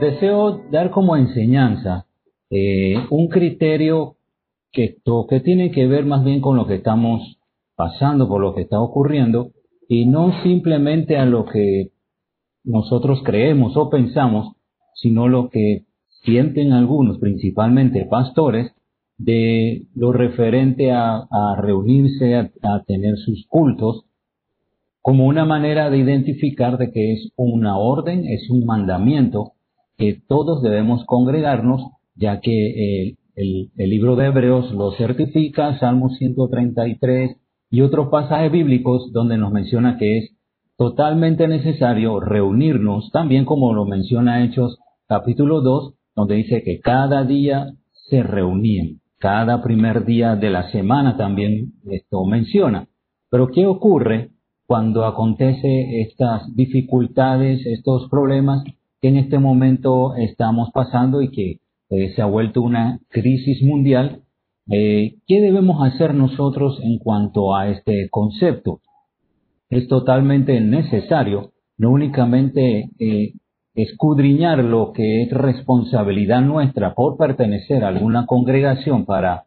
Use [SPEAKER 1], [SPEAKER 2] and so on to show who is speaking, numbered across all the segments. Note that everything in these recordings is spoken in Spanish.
[SPEAKER 1] deseo dar como enseñanza eh, un criterio que, que tiene que ver más bien con lo que estamos pasando, por lo que está ocurriendo, y no simplemente a lo que nosotros creemos o pensamos, sino lo que sienten algunos, principalmente pastores, de lo referente a, reunirse, a, a, tener sus cultos, como una manera de identificar de que es una orden, es un mandamiento, que todos debemos congregarnos, ya que el, el, libro de Hebreos lo certifica, Salmo 133 y otros pasajes bíblicos donde nos menciona que es totalmente necesario reunirnos, también como lo menciona Hechos capítulo 2, donde dice que cada día se reunían, cada primer día de la semana también esto menciona. Pero ¿qué ocurre cuando acontece estas dificultades, estos problemas en este momento estamos pasando y que eh, se ha vuelto una crisis mundial? Eh, ¿Qué debemos hacer nosotros en cuanto a este concepto? Es totalmente necesario no únicamente eh, escudriñar lo que es responsabilidad nuestra por pertenecer a alguna congregación para,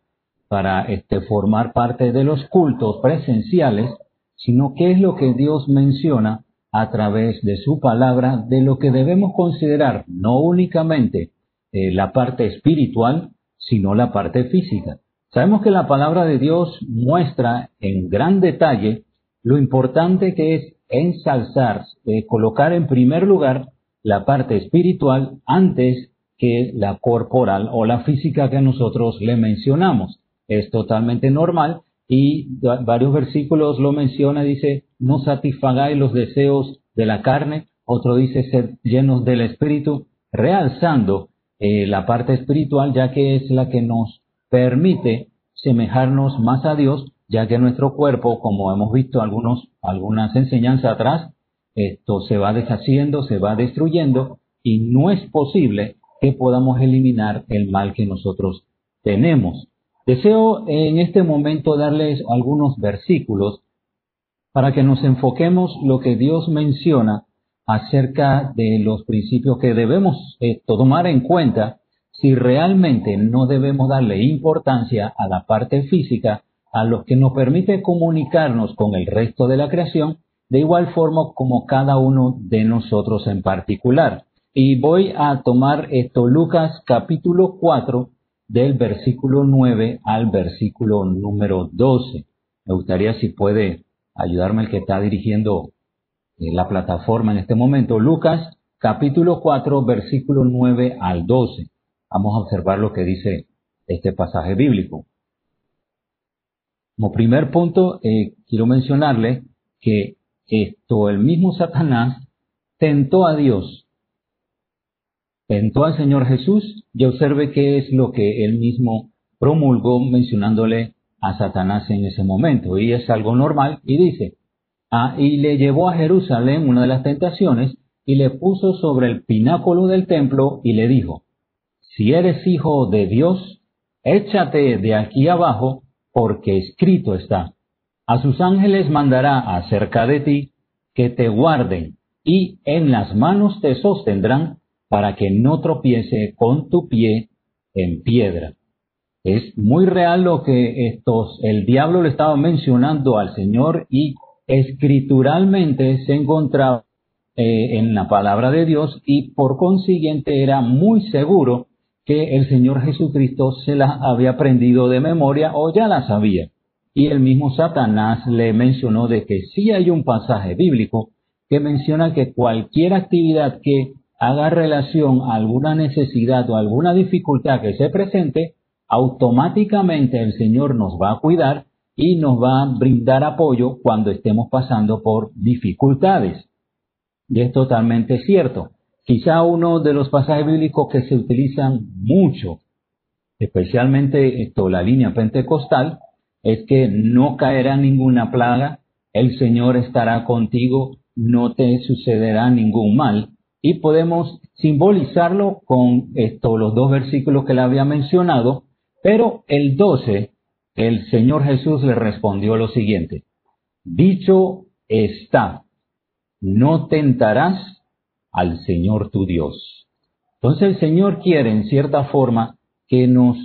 [SPEAKER 1] para este, formar parte de los cultos presenciales, sino qué es lo que Dios menciona a través de su palabra de lo que debemos considerar no únicamente eh, la parte espiritual, sino la parte física. Sabemos que la palabra de Dios muestra en gran detalle lo importante que es ensalzar, eh, colocar en primer lugar la parte espiritual antes que la corporal o la física que nosotros le mencionamos. Es totalmente normal y varios versículos lo menciona, dice, no satisfagáis los deseos de la carne, otro dice ser llenos del espíritu, realzando eh, la parte espiritual ya que es la que nos permite semejarnos más a Dios, ya que nuestro cuerpo, como hemos visto algunos, algunas enseñanzas atrás, esto se va deshaciendo, se va destruyendo y no es posible que podamos eliminar el mal que nosotros tenemos. Deseo en este momento darles algunos versículos para que nos enfoquemos lo que Dios menciona acerca de los principios que debemos eh, tomar en cuenta si realmente no debemos darle importancia a la parte física, a lo que nos permite comunicarnos con el resto de la creación de igual forma como cada uno de nosotros en particular. Y voy a tomar esto, Lucas capítulo 4, del versículo 9 al versículo número 12. Me gustaría si puede ayudarme el que está dirigiendo eh, la plataforma en este momento. Lucas capítulo 4, versículo 9 al 12. Vamos a observar lo que dice este pasaje bíblico. Como primer punto, eh, quiero mencionarle que esto, el mismo Satanás tentó a Dios, tentó al Señor Jesús y observe qué es lo que él mismo promulgó mencionándole a Satanás en ese momento. Y es algo normal y dice, ah, y le llevó a Jerusalén una de las tentaciones y le puso sobre el pináculo del templo y le dijo, si eres hijo de Dios, échate de aquí abajo porque escrito está a sus ángeles mandará acerca de ti que te guarden y en las manos te sostendrán para que no tropiece con tu pie en piedra. Es muy real lo que estos, el diablo le estaba mencionando al Señor y escrituralmente se encontraba eh, en la palabra de Dios y por consiguiente era muy seguro que el Señor Jesucristo se las había aprendido de memoria o ya las sabía. Y el mismo Satanás le mencionó de que sí hay un pasaje bíblico que menciona que cualquier actividad que haga relación a alguna necesidad o alguna dificultad que se presente, automáticamente el Señor nos va a cuidar y nos va a brindar apoyo cuando estemos pasando por dificultades. Y es totalmente cierto. Quizá uno de los pasajes bíblicos que se utilizan mucho, especialmente esto, la línea pentecostal, es que no caerá ninguna plaga, el Señor estará contigo, no te sucederá ningún mal. Y podemos simbolizarlo con esto, los dos versículos que le había mencionado, pero el 12, el Señor Jesús le respondió lo siguiente, dicho está, no tentarás al Señor tu Dios. Entonces el Señor quiere, en cierta forma, que nos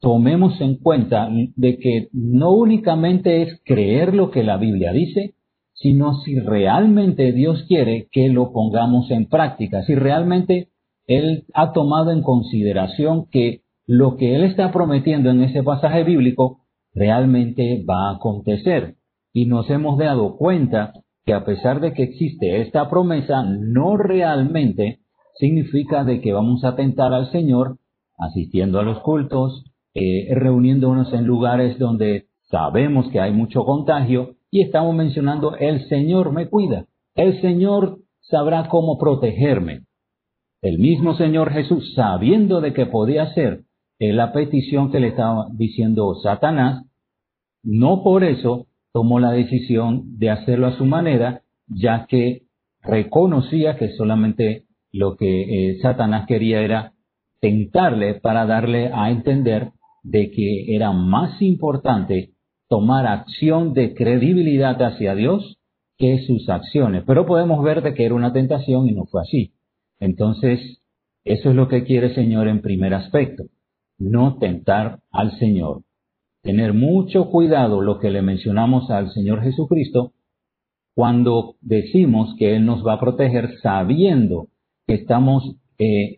[SPEAKER 1] tomemos en cuenta de que no únicamente es creer lo que la Biblia dice, sino si realmente Dios quiere que lo pongamos en práctica, si realmente Él ha tomado en consideración que lo que Él está prometiendo en ese pasaje bíblico realmente va a acontecer. Y nos hemos dado cuenta que a pesar de que existe esta promesa, no realmente significa de que vamos a tentar al Señor asistiendo a los cultos, eh, reuniéndonos en lugares donde sabemos que hay mucho contagio y estamos mencionando el Señor me cuida, el Señor sabrá cómo protegerme. El mismo Señor Jesús, sabiendo de que podía hacer la petición que le estaba diciendo Satanás, no por eso tomó la decisión de hacerlo a su manera, ya que reconocía que solamente lo que eh, Satanás quería era tentarle para darle a entender de que era más importante tomar acción de credibilidad hacia Dios que sus acciones. Pero podemos ver de que era una tentación y no fue así. Entonces, eso es lo que quiere el Señor en primer aspecto no tentar al Señor. Tener mucho cuidado lo que le mencionamos al Señor Jesucristo cuando decimos que Él nos va a proteger sabiendo que estamos eh,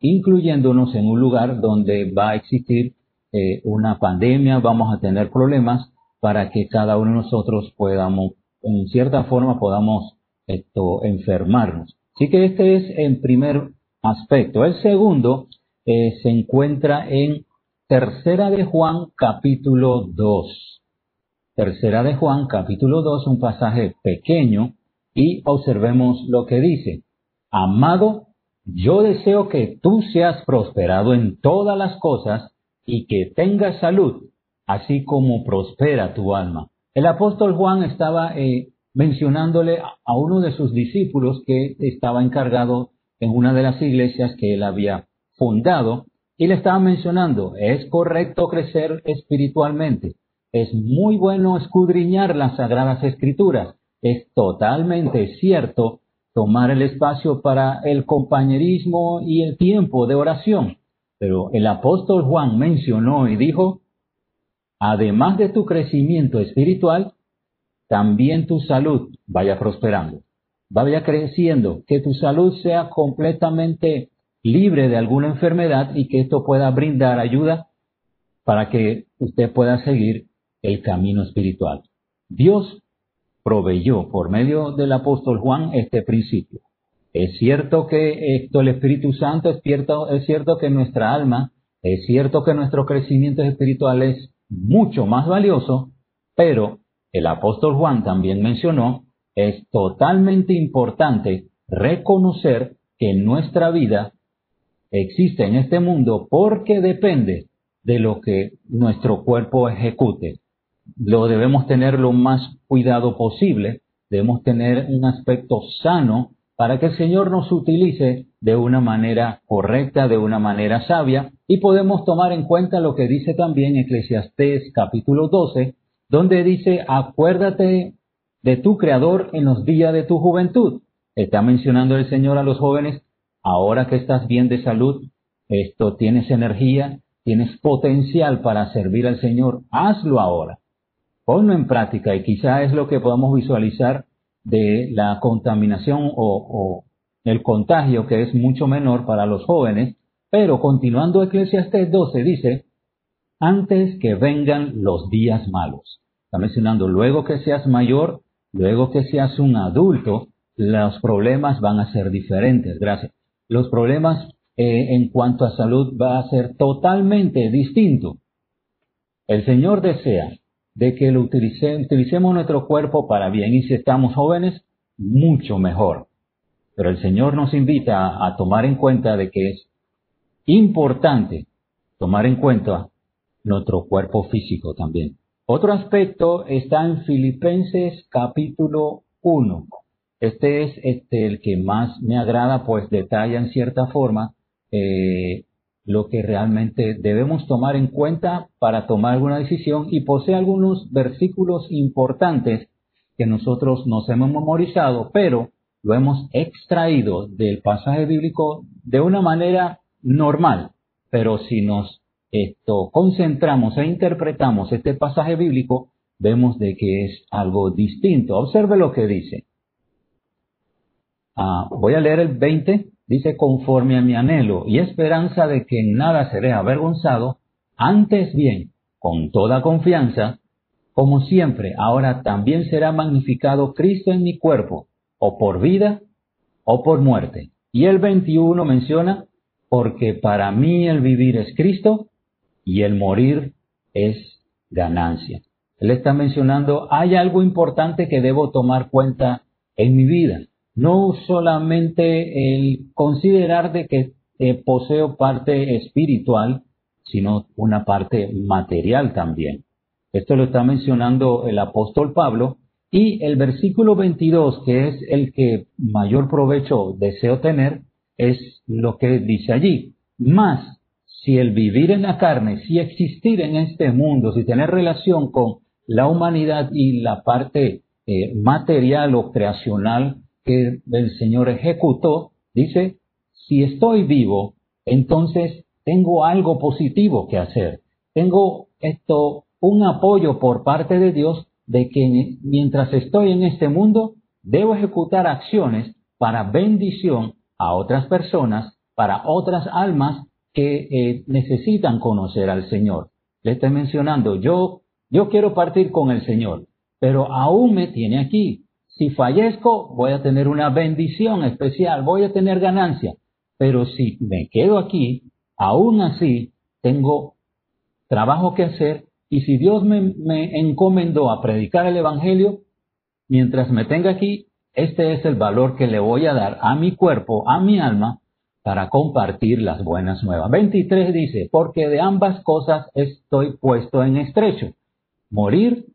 [SPEAKER 1] incluyéndonos en un lugar donde va a existir eh, una pandemia, vamos a tener problemas para que cada uno de nosotros podamos, en cierta forma, podamos esto, enfermarnos. Así que este es el primer aspecto. El segundo eh, se encuentra en Tercera de Juan capítulo 2. Tercera de Juan capítulo 2, un pasaje pequeño y observemos lo que dice. Amado, yo deseo que tú seas prosperado en todas las cosas y que tengas salud, así como prospera tu alma. El apóstol Juan estaba eh, mencionándole a uno de sus discípulos que estaba encargado en una de las iglesias que él había fundado y le estaba mencionando, es correcto crecer espiritualmente, es muy bueno escudriñar las sagradas escrituras, es totalmente cierto tomar el espacio para el compañerismo y el tiempo de oración. Pero el apóstol Juan mencionó y dijo, además de tu crecimiento espiritual, también tu salud vaya prosperando, vaya creciendo, que tu salud sea completamente libre de alguna enfermedad y que esto pueda brindar ayuda para que usted pueda seguir el camino espiritual. Dios proveyó por medio del apóstol Juan este principio. Es cierto que esto el Espíritu Santo es cierto, es cierto que nuestra alma, es cierto que nuestro crecimiento espiritual es mucho más valioso, pero el apóstol Juan también mencionó, es totalmente importante reconocer que nuestra vida existe en este mundo porque depende de lo que nuestro cuerpo ejecute. Lo debemos tener lo más cuidado posible, debemos tener un aspecto sano para que el Señor nos utilice de una manera correcta, de una manera sabia, y podemos tomar en cuenta lo que dice también Eclesiastés capítulo 12, donde dice, acuérdate de tu Creador en los días de tu juventud. Está mencionando el Señor a los jóvenes ahora que estás bien de salud, esto tienes energía, tienes potencial para servir al Señor, hazlo ahora. Ponlo en práctica y quizá es lo que podamos visualizar de la contaminación o, el contagio que es mucho menor para los jóvenes, pero continuando Eclesiastes 12 dice, antes que vengan los días malos. Está mencionando, luego que seas mayor, luego que seas un adulto, los problemas van a ser diferentes. Gracias los problemas eh, en cuanto a salud va a ser totalmente distinto. El Señor desea de que lo utilicemos nuestro cuerpo para bien y si estamos jóvenes, mucho mejor. Pero el Señor nos invita a tomar en cuenta de que es importante tomar en cuenta nuestro cuerpo físico también. Otro aspecto está en Filipenses capítulo 1. Este es este, el que más me agrada, pues detalla en cierta forma eh, lo que realmente debemos tomar en cuenta para tomar alguna decisión y posee algunos versículos importantes que nosotros nos hemos memorizado, pero lo hemos extraído del pasaje bíblico de una manera normal, pero si nos concentramos e interpretamos este pasaje bíblico, vemos de que es algo distinto. Observe lo que dice. Ah, voy a leer el 20. Dice, conforme a mi anhelo y esperanza de que en nada seré avergonzado, antes bien, con toda confianza, como siempre, ahora también será magnificado Cristo en mi cuerpo, o por vida o por muerte. Y el 21 menciona, porque para mí el vivir es Cristo y el morir es ganancia. Él está mencionando, hay algo importante que debo tomar cuenta en mi vida. No solamente el considerar de que eh, poseo parte espiritual, sino una parte material también. Esto lo está mencionando el apóstol Pablo y el versículo 22, que es el que mayor provecho deseo tener, es lo que dice allí. Más si el vivir en la carne, si existir en este mundo, si tener relación con la humanidad y la parte eh, material o creacional que el Señor ejecutó, dice, si estoy vivo, entonces tengo algo positivo que hacer. Tengo esto, un apoyo por parte de Dios de que mientras estoy en este mundo, debo ejecutar acciones para bendición a otras personas, para otras almas que eh, necesitan conocer al Señor. Le estoy mencionando, yo, yo quiero partir con el Señor, pero aún me tiene aquí. Si fallezco, voy a tener una bendición especial, voy a tener ganancia. Pero si me quedo aquí, aún así tengo trabajo que hacer y si Dios me, me encomendó a predicar el Evangelio, mientras me tenga aquí, este es el valor que le voy a dar a mi cuerpo, a mi alma, para compartir las buenas nuevas. 23 dice, porque de ambas cosas estoy puesto en estrecho, morir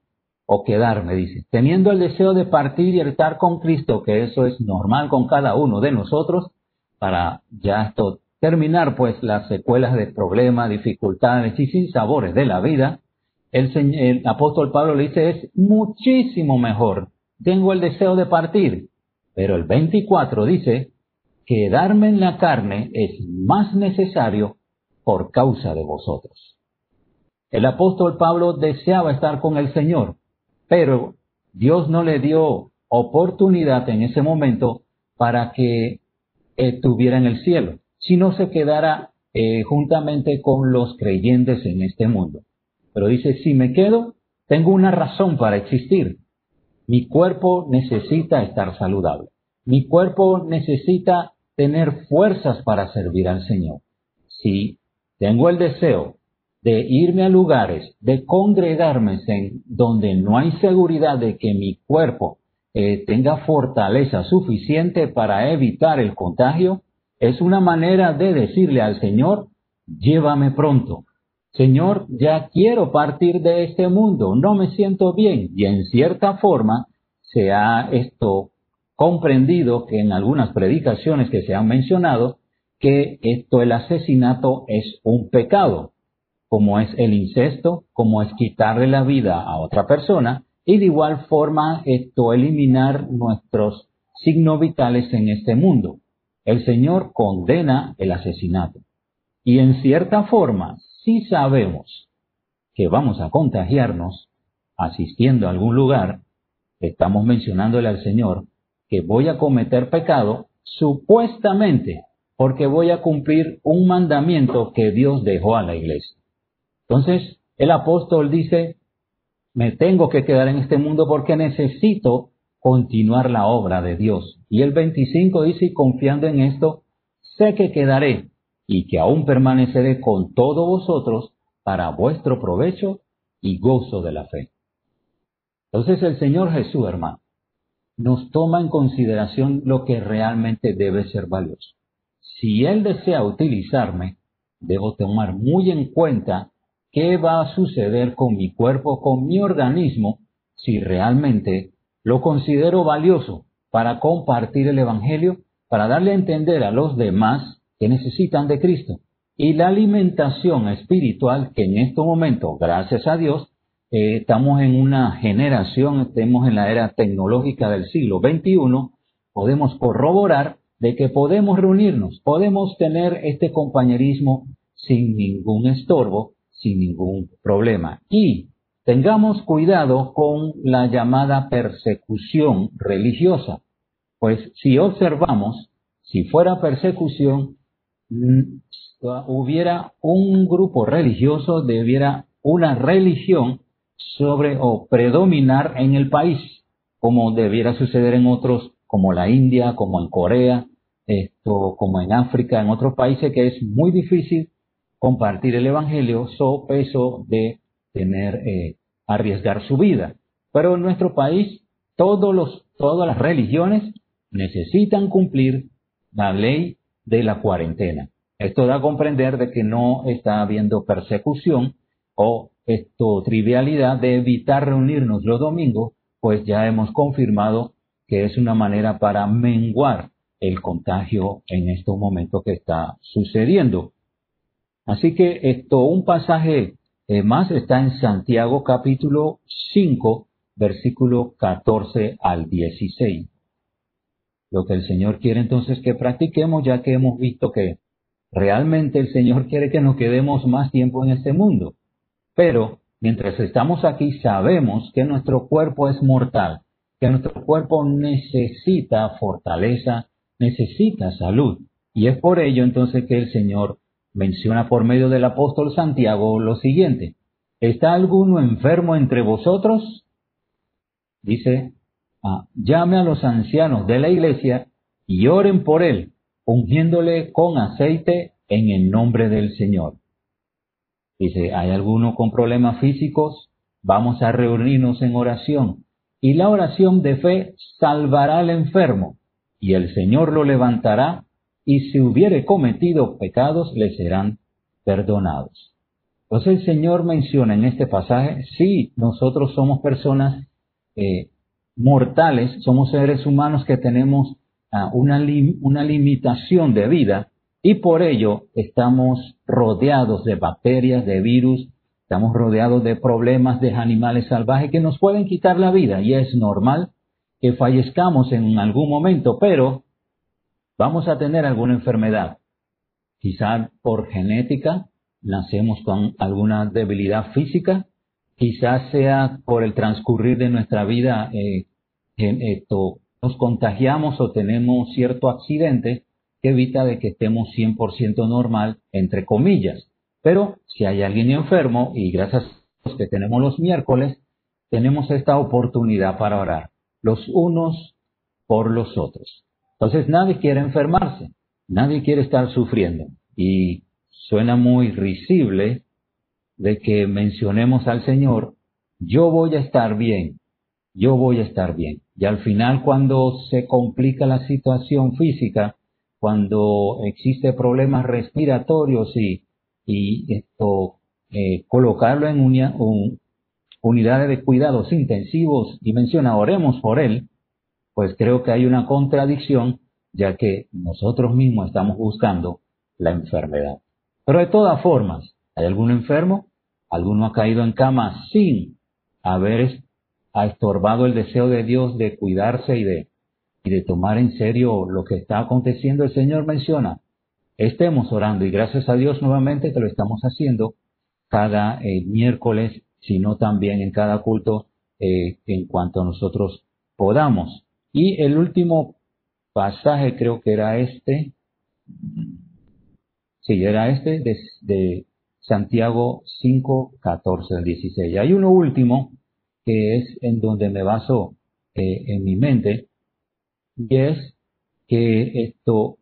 [SPEAKER 1] o quedarme, dice, teniendo el deseo de partir y estar con Cristo, que eso es normal con cada uno de nosotros, para ya esto terminar pues las secuelas de problemas, dificultades y sin sabores de la vida, el, el apóstol Pablo le dice, es muchísimo mejor, tengo el deseo de partir, pero el 24 dice, quedarme en la carne es más necesario por causa de vosotros. El apóstol Pablo deseaba estar con el Señor, pero Dios no le dio oportunidad en ese momento para que estuviera en el cielo, sino se quedara eh, juntamente con los creyentes en este mundo. Pero dice, si me quedo, tengo una razón para existir. Mi cuerpo necesita estar saludable. Mi cuerpo necesita tener fuerzas para servir al Señor. Si tengo el deseo de irme a lugares, de congregarme en donde no hay seguridad de que mi cuerpo eh, tenga fortaleza suficiente para evitar el contagio, es una manera de decirle al Señor, llévame pronto. Señor, ya quiero partir de este mundo, no me siento bien. Y en cierta forma se ha esto comprendido que en algunas predicaciones que se han mencionado, que esto, el asesinato es un pecado, como es el incesto, como es quitarle la vida a otra persona, y de igual forma esto, eliminar nuestros signos vitales en este mundo. El Señor condena el asesinato. Y en cierta forma, si sabemos que vamos a contagiarnos asistiendo a algún lugar, estamos mencionándole al Señor que voy a cometer pecado supuestamente porque voy a cumplir un mandamiento que Dios dejó a la iglesia. Entonces, el apóstol dice, me tengo que quedar en este mundo porque necesito continuar la obra de Dios. Y el 25 dice, confiando en esto, sé que quedaré y que aún permaneceré con todos vosotros para vuestro provecho y gozo de la fe. Entonces el Señor Jesús, hermano, nos toma en consideración lo que realmente debe ser valioso. Si Él desea utilizarme, debo tomar muy en cuenta qué va a suceder con mi cuerpo, con mi organismo, si realmente lo considero valioso para compartir el Evangelio, para darle a entender a los demás que necesitan de Cristo. Y la alimentación espiritual que en este momento, gracias a Dios, eh, estamos en una generación, estamos en la era tecnológica del siglo XXI, podemos corroborar de que podemos reunirnos, podemos tener este compañerismo sin ningún estorbo, sin ningún problema. Y tengamos cuidado con la llamada persecución religiosa, pues si observamos, si fuera persecución, mm, hubiera un grupo religioso, debiera una religión sobre o predominar en el país, como debiera suceder en otros, como la India, como en Corea, esto, como en África, en otros países que es muy difícil compartir el Evangelio so peso de tener, eh, arriesgar su vida. Pero en nuestro país, todos los, todas las religiones necesitan cumplir la ley de la cuarentena. Esto da a comprender de que no está habiendo persecución o esto trivialidad de evitar reunirnos los domingos, pues ya hemos confirmado que es una manera para menguar el contagio en estos momentos que está sucediendo. Así que esto, un pasaje eh, más está en Santiago capítulo 5, versículo 14 al 16. Lo que el Señor quiere entonces que practiquemos, ya que hemos visto que realmente el Señor quiere que nos quedemos más tiempo en este mundo. Pero mientras estamos aquí sabemos que nuestro cuerpo es mortal, que nuestro cuerpo necesita fortaleza, necesita salud. Y es por ello entonces que el Señor menciona por medio del apóstol Santiago lo siguiente. ¿Está alguno enfermo entre vosotros? Dice, ah, llame a los ancianos de la iglesia y oren por él, ungiéndole con aceite en el nombre del Señor. Dice, ¿hay alguno con problemas físicos? Vamos a reunirnos en oración. Y la oración de fe salvará al enfermo, y el Señor lo levantará y si hubiere cometido pecados le serán perdonados. Entonces el Señor menciona en este pasaje, sí, nosotros somos personas eh, mortales, somos seres humanos que tenemos ah, una, una limitación de vida y por ello estamos rodeados de bacterias, de virus, estamos rodeados de problemas de animales salvajes que nos pueden quitar la vida y es normal que fallezcamos en algún momento, pero vamos a tener alguna enfermedad. Quizá por genética nacemos con alguna debilidad física, quizás sea por el transcurrir de nuestra vida, eh, esto, nos contagiamos o tenemos cierto accidente que evita de que estemos 100% normal, entre comillas. Pero si hay alguien enfermo, y gracias a los que tenemos los miércoles, tenemos esta oportunidad para orar, los unos por los otros. Entonces nadie quiere enfermarse, nadie quiere estar sufriendo. Y suena muy risible de que mencionemos al Señor, yo voy a estar bien, yo voy a estar bien. Y al final cuando se complica la situación física, cuando existe problemas respiratorios y, y esto, eh, colocarlo en unidades de cuidados intensivos y menciona, oremos por él, pues creo que hay una contradicción, ya que nosotros mismos estamos buscando la enfermedad. Pero de todas formas, ¿hay algún enfermo? ¿Alguno ha caído en cama sin haber estorbado el deseo de Dios de cuidarse y de, y de tomar en serio lo que está aconteciendo? El Señor menciona, estemos orando y gracias a Dios nuevamente que lo estamos haciendo cada eh, miércoles, sino también en cada culto eh, en cuanto nosotros podamos. Y el último pasaje creo que era este, sí, era este de, Santiago 5, 14 al 16. Hay uno último que es en donde me baso eh, en mi mente, y es que esto,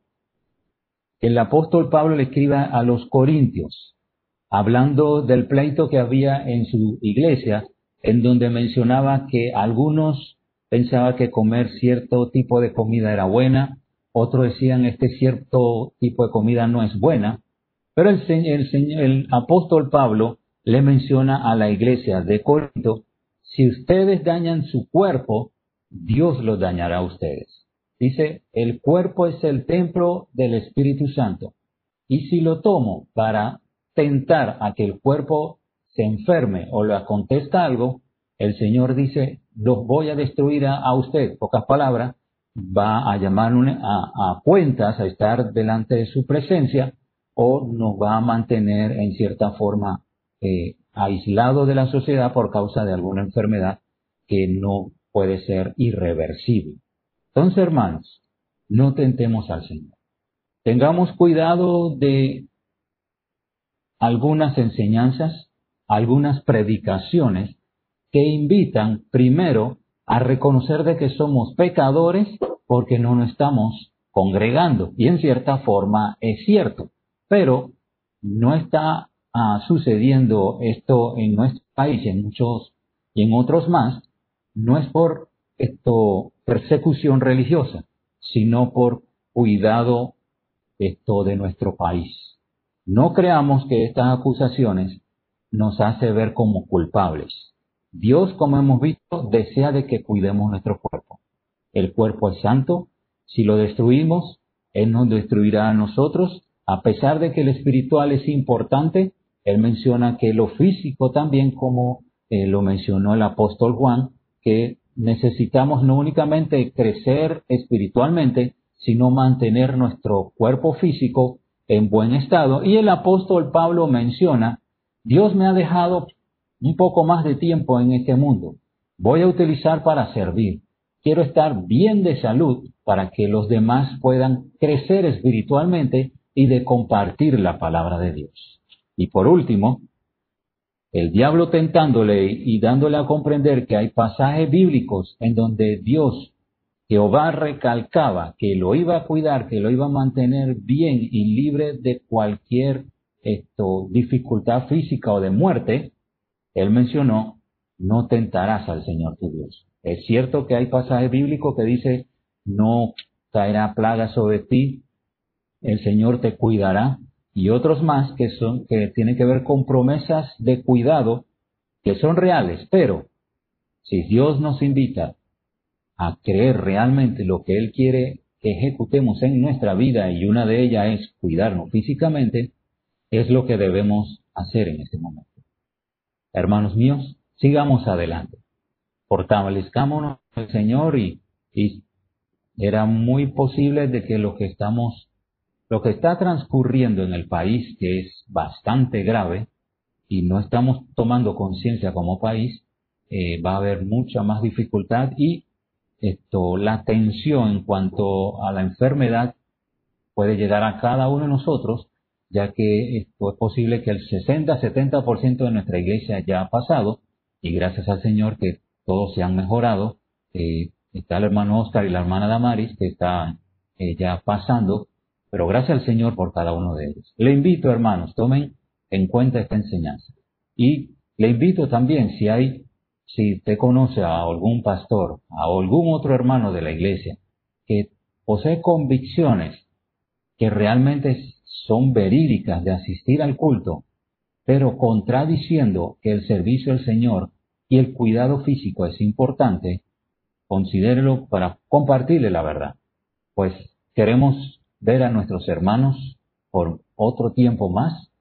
[SPEAKER 1] el apóstol Pablo le escriba a los corintios, hablando del pleito que había en su iglesia, en donde mencionaba que algunos pensaba que comer cierto tipo de comida era buena, otros decían este cierto tipo de comida no es buena, pero el, el, el apóstol Pablo le menciona a la iglesia de Corinto, si ustedes dañan su cuerpo, Dios lo dañará a ustedes. Dice, el cuerpo es el templo del Espíritu Santo. Y si lo tomo para tentar a que el cuerpo se enferme o le acontezca algo, el Señor dice, los voy a destruir a, usted, pocas palabras, va a llamar a, cuentas, a estar delante de su presencia, o nos va a mantener en cierta forma eh, aislado de la sociedad por causa de alguna enfermedad que no puede ser irreversible. Entonces, hermanos, no tentemos al Señor. Tengamos cuidado de algunas enseñanzas, algunas predicaciones que invitan primero a reconocer de que somos pecadores porque no nos estamos congregando. Y en cierta forma es cierto, pero no está ah, sucediendo esto en nuestro país en muchos y en otros más, no es por esto persecución religiosa, sino por cuidado esto de nuestro país. No creamos que estas acusaciones nos hace ver como culpables. Dios, como hemos visto, desea de que cuidemos nuestro cuerpo. El cuerpo es santo. Si lo destruimos, Él nos destruirá a nosotros. A pesar de que el espiritual es importante, Él menciona que lo físico también, como eh, lo mencionó el apóstol Juan, que necesitamos no únicamente crecer espiritualmente, sino mantener nuestro cuerpo físico en buen estado. Y el apóstol Pablo menciona, Dios me ha dejado un poco más de tiempo en este mundo. Voy a utilizar para servir. Quiero estar bien de salud para que los demás puedan crecer espiritualmente y de compartir la palabra de Dios. Y por último, el diablo tentándole y dándole a comprender que hay pasajes bíblicos en donde Dios, Jehová recalcaba que lo iba a cuidar, que lo iba a mantener bien y libre de cualquier dificultad física o de muerte, él mencionó, no tentarás al Señor tu Dios. Es cierto que hay pasajes bíblicos que dice, no caerá plaga sobre ti, el Señor te cuidará, y otros más que son que tienen que ver con promesas de cuidado que son reales, pero si Dios nos invita a creer realmente lo que Él quiere que ejecutemos en nuestra vida y una de ellas es cuidarnos físicamente, es lo que debemos hacer en este momento. Hermanos míos, sigamos adelante. Fortalezcámonos el Señor y, y era muy posible de que lo que estamos lo que está transcurriendo en el país, que es bastante grave, y no estamos tomando conciencia como país, eh, va a haber mucha más dificultad y esto, la tensión en cuanto a la enfermedad puede llegar a cada uno de nosotros, ya que es posible que el 60-70% de nuestra iglesia ya ha pasado, y gracias al Señor que todos se han mejorado. Eh, está el hermano Oscar y la hermana Damaris que están eh, ya pasando pero gracias al Señor por cada uno de ellos. Le invito, hermanos, tomen en cuenta esta enseñanza. Y le invito también, si hay, si usted conoce a algún pastor, a algún otro hermano de la iglesia, que posee convicciones que realmente son verídicas de asistir al culto, pero contradiciendo que el servicio al Señor y el cuidado físico es importante, considérelo para compartirle la verdad. Pues queremos ver a nuestros hermanos por otro tiempo más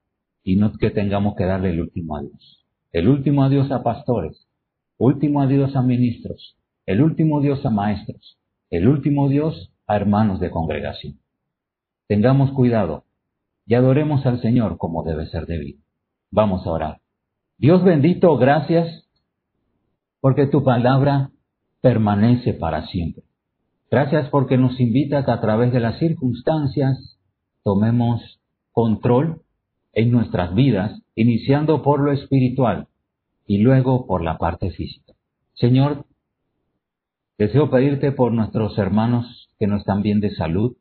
[SPEAKER 1] y no que tengamos que darle el último adiós. El último adiós a pastores, último adiós a ministros, el último adiós a maestros, el último adiós a hermanos de congregación. Tengamos cuidado y adoremos al Señor como debe ser debido. Vamos a orar. Dios bendito, gracias porque tu palabra permanece para siempre. Gracias porque nos invita que a través de las circunstancias tomemos control en nuestras vidas, iniciando por lo espiritual y luego por la parte física. Señor, deseo pedirte por nuestros hermanos que no están bien de salud,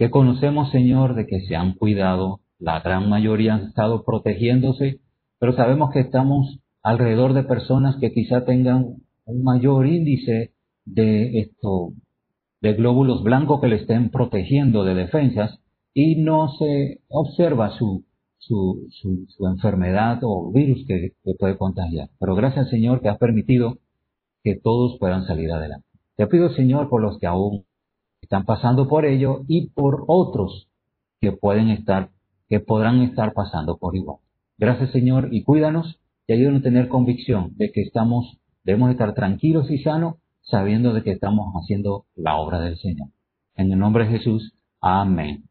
[SPEAKER 1] que conocemos, Señor, de que se han cuidado, la gran mayoría han estado protegiéndose, pero sabemos que estamos alrededor de personas que quizá tengan un mayor índice de esto, de glóbulos blancos que le estén protegiendo de defensas y no se observa su, su, su, enfermedad o virus que, que, puede contagiar. Pero gracias Señor que ha permitido que todos puedan salir adelante. Te pido, Señor, por los que aún están pasando por ello y por otros que pueden estar, que podrán estar pasando por igual. Gracias, Señor, y cuídanos y ayúdanos a tener convicción de que estamos, debemos estar tranquilos y sanos sabiendo de que estamos haciendo la obra del Señor. En el nombre de Jesús, amén.